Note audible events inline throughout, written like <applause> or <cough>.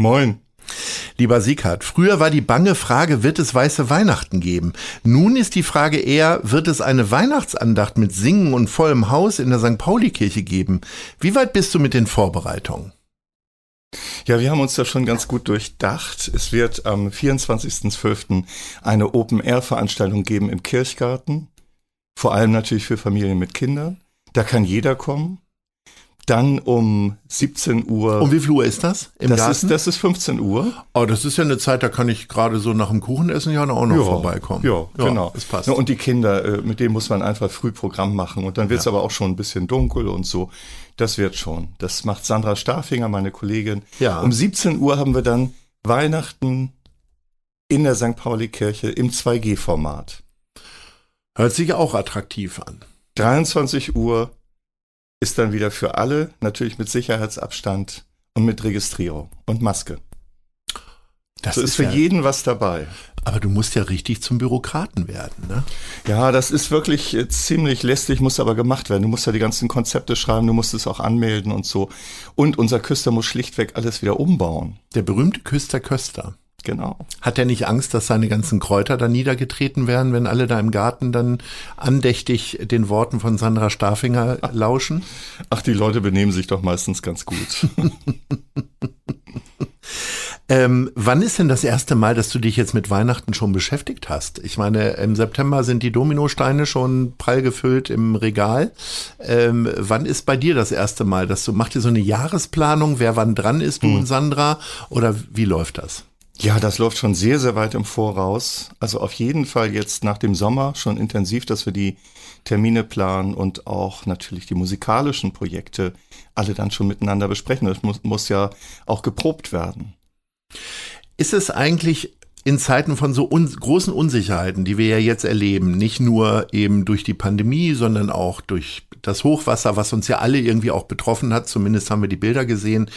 Moin. Lieber Sieghard, früher war die bange Frage, wird es weiße Weihnachten geben? Nun ist die Frage eher, wird es eine Weihnachtsandacht mit Singen und vollem Haus in der St. Pauli-Kirche geben? Wie weit bist du mit den Vorbereitungen? Ja, wir haben uns da schon ganz gut durchdacht. Es wird am 24.12. eine Open-Air-Veranstaltung geben im Kirchgarten. Vor allem natürlich für Familien mit Kindern. Da kann jeder kommen. Dann um 17 Uhr. Um wie viel Uhr ist das? Im das, Garten? Ist, das ist 15 Uhr. Oh, das ist ja eine Zeit, da kann ich gerade so nach dem Kuchenessen ja auch noch ja, vorbeikommen. Ja, ja, genau. Das passt. Und die Kinder, äh, mit denen muss man einfach früh Programm machen. Und dann wird es ja. aber auch schon ein bisschen dunkel und so. Das wird schon. Das macht Sandra Starfinger, meine Kollegin. Ja. Um 17 Uhr haben wir dann Weihnachten in der St. Pauli-Kirche im 2G-Format. Hört sich auch attraktiv an. 23 Uhr ist dann wieder für alle, natürlich mit Sicherheitsabstand und mit Registrierung und Maske. Das so ist, ist für ja, jeden was dabei. Aber du musst ja richtig zum Bürokraten werden, ne? Ja, das ist wirklich äh, ziemlich lästig, muss aber gemacht werden. Du musst ja die ganzen Konzepte schreiben, du musst es auch anmelden und so. Und unser Küster muss schlichtweg alles wieder umbauen. Der berühmte Küster Köster. Genau. Hat er nicht Angst, dass seine ganzen Kräuter da niedergetreten werden, wenn alle da im Garten dann andächtig den Worten von Sandra Starfinger <laughs> lauschen? Ach, die Leute benehmen sich doch meistens ganz gut. <laughs> ähm, wann ist denn das erste Mal, dass du dich jetzt mit Weihnachten schon beschäftigt hast? Ich meine, im September sind die Dominosteine schon prall gefüllt im Regal. Ähm, wann ist bei dir das erste Mal, dass du, macht ihr so eine Jahresplanung, wer wann dran ist, du hm. und Sandra? Oder wie läuft das? Ja, das läuft schon sehr, sehr weit im Voraus. Also auf jeden Fall jetzt nach dem Sommer schon intensiv, dass wir die Termine planen und auch natürlich die musikalischen Projekte alle dann schon miteinander besprechen. Das muss, muss ja auch geprobt werden. Ist es eigentlich in Zeiten von so un großen Unsicherheiten, die wir ja jetzt erleben, nicht nur eben durch die Pandemie, sondern auch durch das Hochwasser, was uns ja alle irgendwie auch betroffen hat, zumindest haben wir die Bilder gesehen,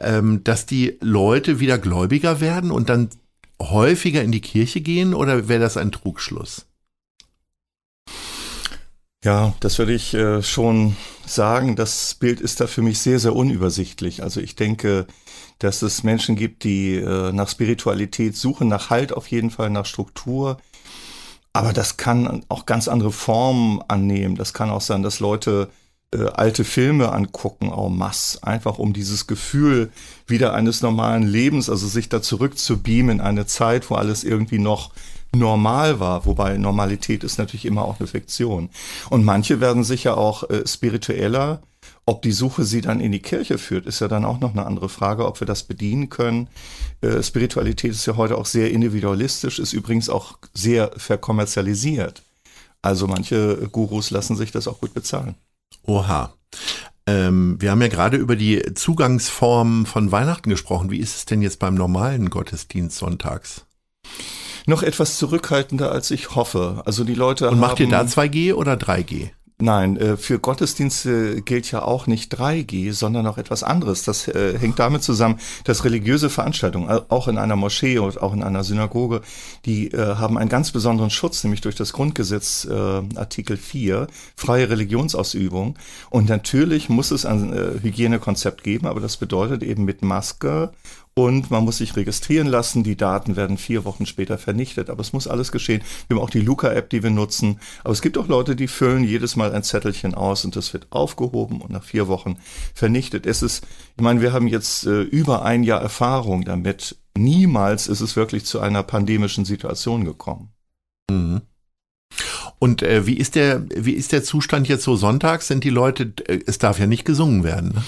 ähm, dass die Leute wieder gläubiger werden und dann häufiger in die Kirche gehen oder wäre das ein Trugschluss? Ja, das würde ich äh, schon sagen. Das Bild ist da für mich sehr, sehr unübersichtlich. Also ich denke, dass es Menschen gibt, die äh, nach Spiritualität suchen, nach Halt auf jeden Fall, nach Struktur. Aber das kann auch ganz andere Formen annehmen. Das kann auch sein, dass Leute äh, alte Filme angucken, en masse, einfach um dieses Gefühl wieder eines normalen Lebens, also sich da zurück zu beamen in eine Zeit, wo alles irgendwie noch normal war, wobei Normalität ist natürlich immer auch eine Fiktion. Und manche werden sicher auch äh, spiritueller. Ob die Suche sie dann in die Kirche führt, ist ja dann auch noch eine andere Frage, ob wir das bedienen können. Äh, Spiritualität ist ja heute auch sehr individualistisch, ist übrigens auch sehr verkommerzialisiert. Also manche Gurus lassen sich das auch gut bezahlen. Oha. Ähm, wir haben ja gerade über die Zugangsform von Weihnachten gesprochen. Wie ist es denn jetzt beim normalen Gottesdienst sonntags? Noch etwas zurückhaltender, als ich hoffe. Also die Leute Und macht ihr da 2G oder 3G? Nein, äh, für Gottesdienste gilt ja auch nicht 3G, sondern auch etwas anderes. Das äh, hängt damit zusammen, dass religiöse Veranstaltungen, auch in einer Moschee und auch in einer Synagoge, die äh, haben einen ganz besonderen Schutz, nämlich durch das Grundgesetz Artikel 4, freie Religionsausübung. Und natürlich muss es ein Hygienekonzept geben, aber das bedeutet eben mit Maske und man muss sich registrieren lassen. Die Daten werden vier Wochen später vernichtet, aber es muss alles geschehen. Wir haben auch die Luca-App, die wir nutzen. Aber es gibt auch Leute, die füllen jedes Mal ein Zettelchen aus und das wird aufgehoben und nach vier Wochen vernichtet. Es ist, ich meine, wir haben jetzt äh, über ein Jahr Erfahrung damit. Niemals ist es wirklich zu einer pandemischen Situation gekommen. Mhm. Und äh, wie ist der, wie ist der Zustand jetzt so sonntags? Sind die Leute, äh, es darf ja nicht gesungen werden.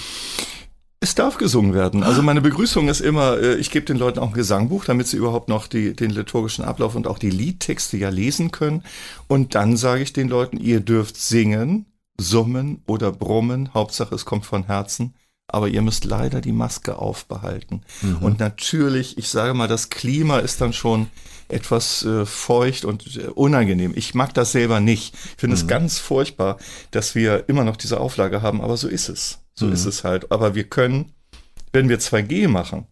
Es darf gesungen werden. Also meine Begrüßung ist immer, äh, ich gebe den Leuten auch ein Gesangbuch, damit sie überhaupt noch die, den liturgischen Ablauf und auch die Liedtexte ja lesen können. Und dann sage ich den Leuten, ihr dürft singen, summen oder brummen. Hauptsache es kommt von Herzen. Aber ihr müsst leider die Maske aufbehalten. Mhm. Und natürlich, ich sage mal, das Klima ist dann schon etwas äh, feucht und äh, unangenehm. Ich mag das selber nicht. Ich finde mhm. es ganz furchtbar, dass wir immer noch diese Auflage haben, aber so ist es. So mhm. ist es halt. Aber wir können, wenn wir 2G machen,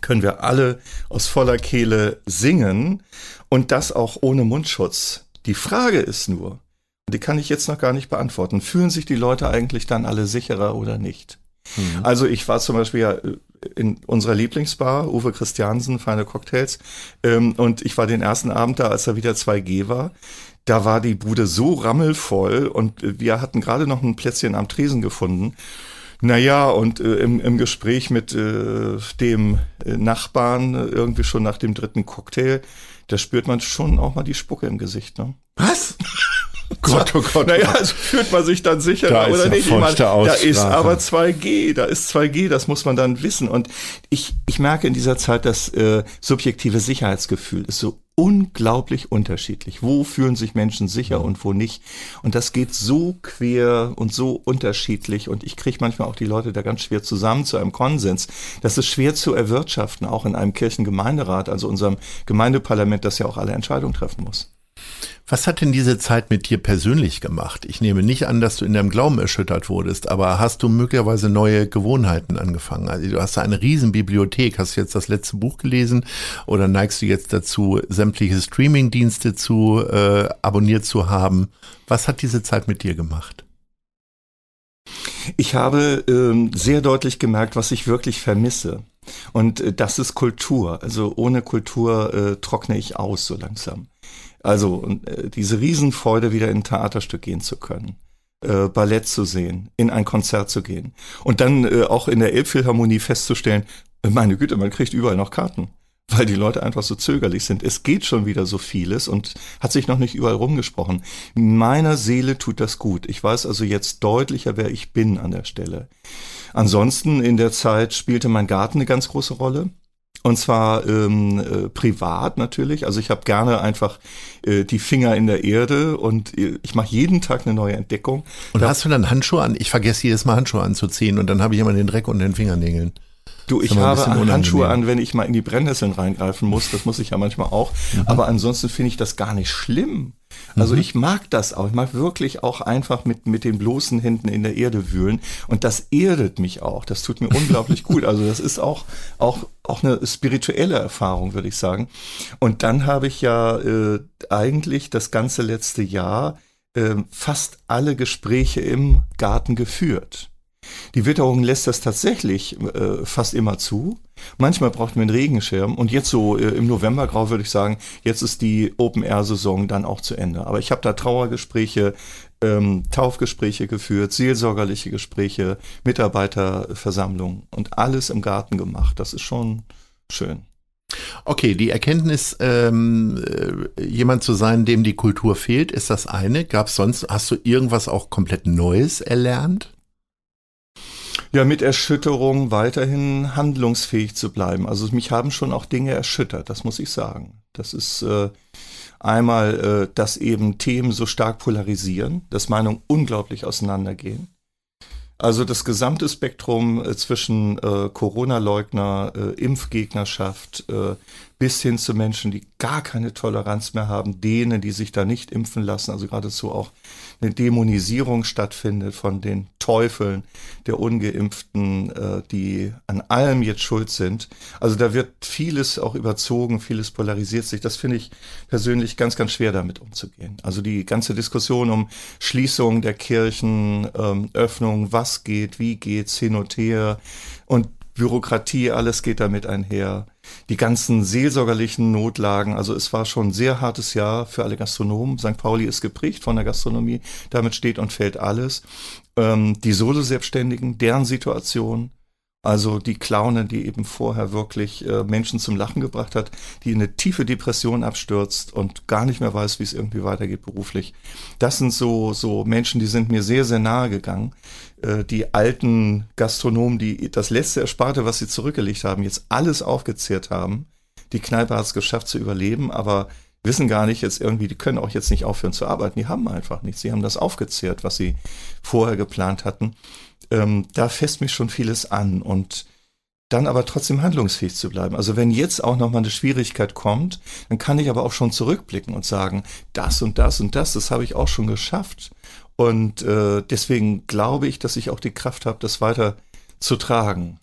können wir alle aus voller Kehle singen und das auch ohne Mundschutz. Die Frage ist nur, die kann ich jetzt noch gar nicht beantworten, fühlen sich die Leute eigentlich dann alle sicherer oder nicht? Mhm. Also ich war zum Beispiel ja äh, in unserer Lieblingsbar, Uwe Christiansen, feine Cocktails, ähm, und ich war den ersten Abend da, als da wieder 2G war da war die Bude so rammelvoll und wir hatten gerade noch ein Plätzchen am Tresen gefunden. Naja, und äh, im, im Gespräch mit äh, dem äh, Nachbarn, äh, irgendwie schon nach dem dritten Cocktail, da spürt man schon auch mal die Spucke im Gesicht. Ne? Was? Gott, oh Gott. Naja, also fühlt man sich dann sicherer oder nicht? Ich meine, da ist aber 2G, da ist 2G, das muss man dann wissen. Und ich, ich merke in dieser Zeit, das äh, subjektive Sicherheitsgefühl ist so unglaublich unterschiedlich. Wo fühlen sich Menschen sicher und wo nicht? Und das geht so quer und so unterschiedlich. Und ich kriege manchmal auch die Leute da ganz schwer zusammen zu einem Konsens. Das ist schwer zu erwirtschaften, auch in einem Kirchengemeinderat, also unserem Gemeindeparlament, das ja auch alle Entscheidungen treffen muss. Was hat denn diese Zeit mit dir persönlich gemacht? Ich nehme nicht an, dass du in deinem Glauben erschüttert wurdest, aber hast du möglicherweise neue Gewohnheiten angefangen? Also du hast eine riesen Bibliothek. Hast du jetzt das letzte Buch gelesen oder neigst du jetzt dazu, sämtliche Streamingdienste zu äh, abonniert zu haben? Was hat diese Zeit mit dir gemacht? Ich habe ähm, sehr deutlich gemerkt, was ich wirklich vermisse. Und äh, das ist Kultur. Also ohne Kultur äh, trockne ich aus so langsam. Also äh, diese Riesenfreude, wieder in ein Theaterstück gehen zu können. Äh, Ballett zu sehen, in ein Konzert zu gehen. Und dann äh, auch in der Elbphilharmonie festzustellen, äh, meine Güte, man kriegt überall noch Karten weil die Leute einfach so zögerlich sind. Es geht schon wieder so vieles und hat sich noch nicht überall rumgesprochen. Meiner Seele tut das gut. Ich weiß also jetzt deutlicher, wer ich bin an der Stelle. Ansonsten in der Zeit spielte mein Garten eine ganz große Rolle. Und zwar ähm, äh, privat natürlich. Also ich habe gerne einfach äh, die Finger in der Erde und äh, ich mache jeden Tag eine neue Entdeckung. Und da hast du dann Handschuhe an? Ich vergesse jedes Mal Handschuhe anzuziehen und dann habe ich immer den Dreck unter den Fingernägeln. Du, ich habe Handschuhe an, wenn ich mal in die Brennnesseln reingreifen muss. Das muss ich ja manchmal auch. Mhm. Aber ansonsten finde ich das gar nicht schlimm. Also mhm. ich mag das auch. Ich mag wirklich auch einfach mit, mit den bloßen Händen in der Erde wühlen. Und das erdet mich auch. Das tut mir <laughs> unglaublich gut. Also das ist auch, auch, auch eine spirituelle Erfahrung, würde ich sagen. Und dann habe ich ja äh, eigentlich das ganze letzte Jahr äh, fast alle Gespräche im Garten geführt. Die Witterung lässt das tatsächlich äh, fast immer zu. Manchmal braucht man einen Regenschirm und jetzt so äh, im Novembergrau würde ich sagen, jetzt ist die Open-Air-Saison dann auch zu Ende. Aber ich habe da Trauergespräche, ähm, Taufgespräche geführt, seelsorgerliche Gespräche, Mitarbeiterversammlungen und alles im Garten gemacht. Das ist schon schön. Okay, die Erkenntnis, ähm, äh, jemand zu sein, dem die Kultur fehlt, ist das eine. Gab es sonst, hast du irgendwas auch komplett Neues erlernt? Ja, mit Erschütterung weiterhin handlungsfähig zu bleiben. Also mich haben schon auch Dinge erschüttert, das muss ich sagen. Das ist äh, einmal, äh, dass eben Themen so stark polarisieren, dass Meinungen unglaublich auseinandergehen. Also das gesamte Spektrum äh, zwischen äh, Corona-Leugner, äh, Impfgegnerschaft äh, bis hin zu Menschen, die gar keine Toleranz mehr haben, denen, die sich da nicht impfen lassen, also geradezu auch eine Dämonisierung stattfindet von den Teufeln der Ungeimpften, äh, die an allem jetzt schuld sind. Also da wird vieles auch überzogen, vieles polarisiert sich. Das finde ich persönlich ganz, ganz schwer damit umzugehen. Also die ganze Diskussion um Schließung der Kirchen, ähm, Öffnung, was geht, wie geht's, hin und her. Und Bürokratie, alles geht damit einher. Die ganzen seelsorgerlichen Notlagen, also es war schon ein sehr hartes Jahr für alle Gastronomen. St. Pauli ist geprägt von der Gastronomie, damit steht und fällt alles. Ähm, die Solo-Selbstständigen, deren Situation, also die Clowne, die eben vorher wirklich äh, Menschen zum Lachen gebracht hat, die in eine tiefe Depression abstürzt und gar nicht mehr weiß, wie es irgendwie weitergeht beruflich. Das sind so, so Menschen, die sind mir sehr, sehr nahe gegangen. Äh, die alten Gastronomen, die das letzte Ersparte, was sie zurückgelegt haben, jetzt alles aufgezehrt haben. Die Kneipe hat es geschafft zu überleben, aber wissen gar nicht jetzt irgendwie, die können auch jetzt nicht aufhören zu arbeiten. Die haben einfach nichts. Sie haben das aufgezehrt, was sie vorher geplant hatten ähm, da fässt mich schon vieles an und dann aber trotzdem handlungsfähig zu bleiben. Also wenn jetzt auch nochmal eine Schwierigkeit kommt, dann kann ich aber auch schon zurückblicken und sagen, das und das und das, das habe ich auch schon geschafft. Und äh, deswegen glaube ich, dass ich auch die Kraft habe, das weiter zu tragen.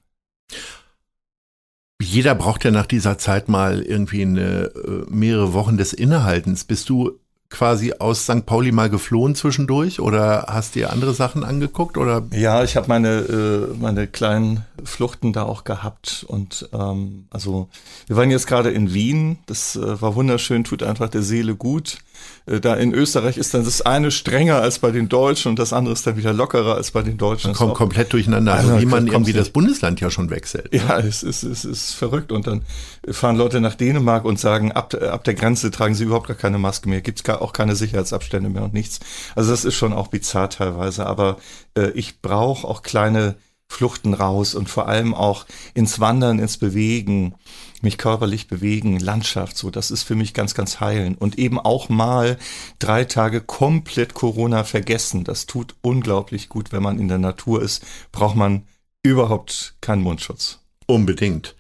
Jeder braucht ja nach dieser Zeit mal irgendwie eine, äh, mehrere Wochen des Innehaltens. Bist du quasi aus St. Pauli mal geflohen zwischendurch oder hast dir andere Sachen angeguckt oder? Ja, ich habe meine äh, meine kleinen Fluchten da auch gehabt und ähm, also wir waren jetzt gerade in Wien, das äh, war wunderschön, tut einfach der Seele gut. Äh, da in Österreich ist dann das eine strenger als bei den Deutschen und das andere ist dann wieder lockerer als bei den Deutschen. Man kommt komplett durcheinander, also, also wie man irgendwie das Bundesland ja schon wechselt. Ne? Ja, es ist, es ist verrückt und dann fahren Leute nach Dänemark und sagen, ab, ab der Grenze tragen sie überhaupt gar keine Maske mehr, gibt es auch keine Sicherheitsabstände mehr und nichts. Also das ist schon auch bizarr teilweise, aber äh, ich brauche auch kleine Fluchten raus und vor allem auch ins Wandern, ins Bewegen, mich körperlich bewegen, Landschaft, so, das ist für mich ganz, ganz heilen. Und eben auch mal drei Tage komplett Corona vergessen. Das tut unglaublich gut, wenn man in der Natur ist, braucht man überhaupt keinen Mundschutz. Unbedingt.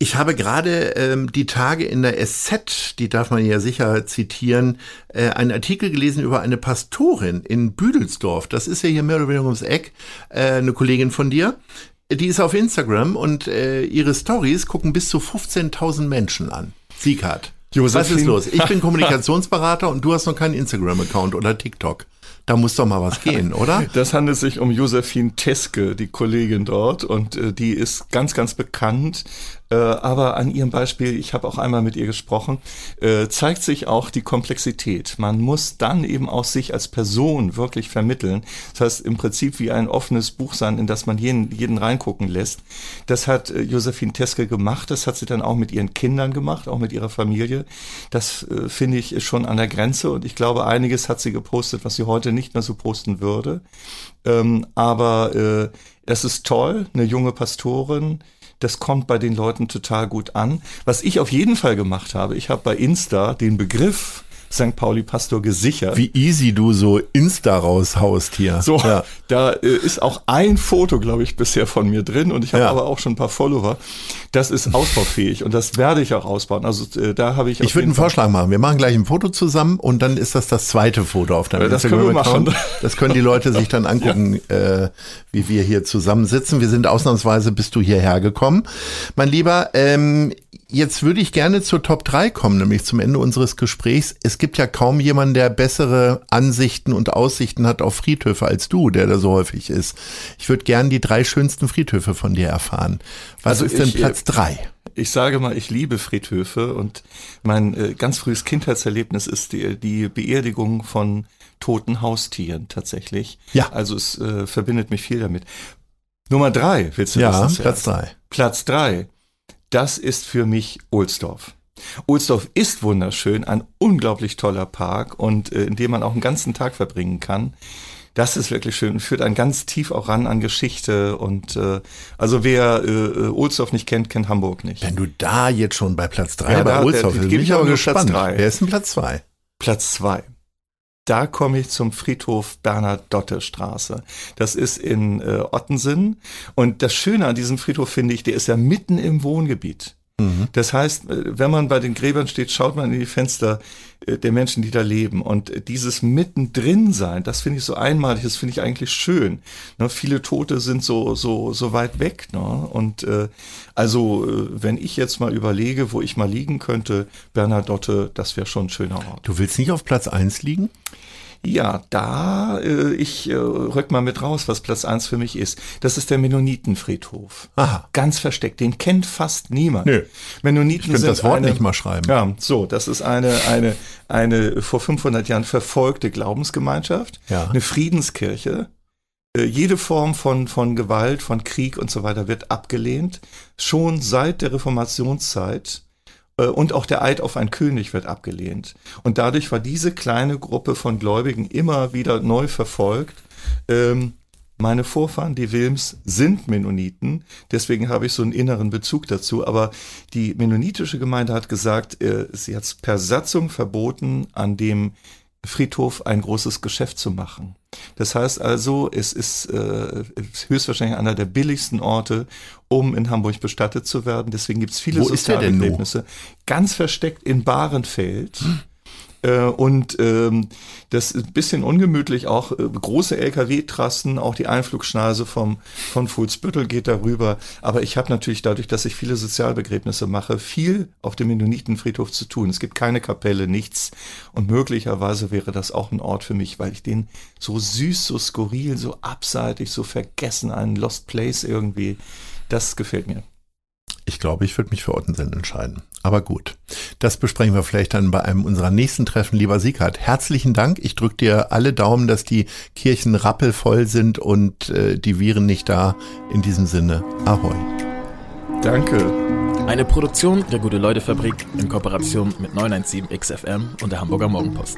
Ich habe gerade ähm, die Tage in der SZ, die darf man ja sicher zitieren, äh, einen Artikel gelesen über eine Pastorin in Büdelsdorf. Das ist ja hier mehr oder weniger ums Eck, äh, eine Kollegin von dir. Die ist auf Instagram und äh, ihre Stories gucken bis zu 15.000 Menschen an. Sieghardt. Was ist los? Ich bin <laughs> Kommunikationsberater und du hast noch keinen Instagram-Account oder TikTok. Da muss doch mal was gehen, <laughs> oder? Das handelt sich um Josephine Teske, die Kollegin dort, und äh, die ist ganz, ganz bekannt äh, aber an ihrem Beispiel, ich habe auch einmal mit ihr gesprochen, äh, zeigt sich auch die Komplexität. Man muss dann eben auch sich als Person wirklich vermitteln. Das heißt im Prinzip wie ein offenes Buch sein, in das man jeden, jeden reingucken lässt. Das hat äh, Josephine Teske gemacht, das hat sie dann auch mit ihren Kindern gemacht, auch mit ihrer Familie. Das äh, finde ich ist schon an der Grenze und ich glaube, einiges hat sie gepostet, was sie heute nicht mehr so posten würde. Ähm, aber äh, es ist toll, eine junge Pastorin, das kommt bei den Leuten total gut an. Was ich auf jeden Fall gemacht habe, ich habe bei Insta den Begriff St. Pauli Pastor gesichert. Wie easy du so Insta raushaust hier. So, ja. da äh, ist auch ein Foto, glaube ich, bisher von mir drin und ich habe ja. aber auch schon ein paar Follower. Das ist ausbaufähig und das werde ich auch ausbauen. Also äh, da habe ich. Ich würde einen Vorschlag machen. Wir machen gleich ein Foto zusammen und dann ist das das zweite Foto auf deinem ja, das Instagram Account. Das können die Leute sich dann <laughs> angucken, ja. äh, wie wir hier zusammen sitzen. Wir sind ausnahmsweise bist du hierher gekommen, mein Lieber. Ähm, jetzt würde ich gerne zur Top 3 kommen, nämlich zum Ende unseres Gesprächs. Es gibt ja kaum jemanden, der bessere Ansichten und Aussichten hat auf Friedhöfe als du, der da so häufig ist. Ich würde gerne die drei schönsten Friedhöfe von dir erfahren. Was also ist denn ich, Platz 3? Ich sage mal, ich liebe Friedhöfe und mein äh, ganz frühes Kindheitserlebnis ist die, die Beerdigung von toten Haustieren tatsächlich. Ja. Also es äh, verbindet mich viel damit. Nummer drei, willst du ja, wissen? Ja, Platz drei. Platz drei das ist für mich Ohlsdorf. Ohlsdorf ist wunderschön, ein unglaublich toller Park und äh, in dem man auch einen ganzen Tag verbringen kann. Das ist wirklich schön und führt einen ganz tief auch ran an Geschichte und äh, also wer äh, äh Ohlsdorf nicht kennt, kennt Hamburg nicht. Wenn du da jetzt schon bei Platz drei ja, bei Ohlsdorf bist, bin ich aber gespannt. Wer ist denn Platz zwei? Platz zwei da komme ich zum Friedhof Bernadotte-Straße. Das ist in äh, Ottensen. Und das Schöne an diesem Friedhof finde ich, der ist ja mitten im Wohngebiet. Mhm. Das heißt, äh, wenn man bei den Gräbern steht, schaut man in die Fenster äh, der Menschen, die da leben. Und dieses mittendrin sein, das finde ich so einmalig, das finde ich eigentlich schön. Ne, viele Tote sind so, so, so weit weg. Ne? Und äh, also, äh, wenn ich jetzt mal überlege, wo ich mal liegen könnte, Bernadotte, das wäre schon ein schöner Ort. Du willst nicht auf Platz eins liegen? Ja, da, äh, ich äh, rück mal mit raus, was Platz eins für mich ist. Das ist der Mennonitenfriedhof. Aha. Ganz versteckt, den kennt fast niemand. Nö. Mennoniten Ich könnte das Wort eine, nicht mal schreiben. Ja, so, das ist eine, eine, eine vor 500 Jahren verfolgte Glaubensgemeinschaft, Ja. eine Friedenskirche. Äh, Jede Form von, von Gewalt, von Krieg und so weiter wird abgelehnt. Schon seit der Reformationszeit und auch der Eid auf einen König wird abgelehnt. Und dadurch war diese kleine Gruppe von Gläubigen immer wieder neu verfolgt. Ähm, meine Vorfahren, die Wilms, sind Mennoniten, deswegen habe ich so einen inneren Bezug dazu. Aber die mennonitische Gemeinde hat gesagt, äh, sie hat per Satzung verboten, an dem Friedhof ein großes Geschäft zu machen. Das heißt also, es ist äh, höchstwahrscheinlich einer der billigsten Orte, um in Hamburg bestattet zu werden. Deswegen gibt es viele Wo nur? Sozialbegräbnisse. Ganz versteckt in Bahrenfeld. Äh, Und ähm, das ist ein bisschen ungemütlich, auch äh, große LKW-Trassen, auch die Einflugschneise vom, von Fuhlsbüttel geht darüber. Aber ich habe natürlich dadurch, dass ich viele Sozialbegräbnisse mache, viel auf dem Mennonitenfriedhof zu tun. Es gibt keine Kapelle, nichts. Und möglicherweise wäre das auch ein Ort für mich, weil ich den so süß, so skurril, so abseitig, so vergessen, einen Lost Place irgendwie, das gefällt mir. Ich glaube, ich würde mich für Ottensen entscheiden. Aber gut, das besprechen wir vielleicht dann bei einem unserer nächsten Treffen. Lieber Sieghard, herzlichen Dank. Ich drücke dir alle Daumen, dass die Kirchen rappelvoll sind und äh, die Viren nicht da. In diesem Sinne, ahoi. Danke. Eine Produktion der Gute-Leute-Fabrik in Kooperation mit 917XFM und der Hamburger Morgenpost.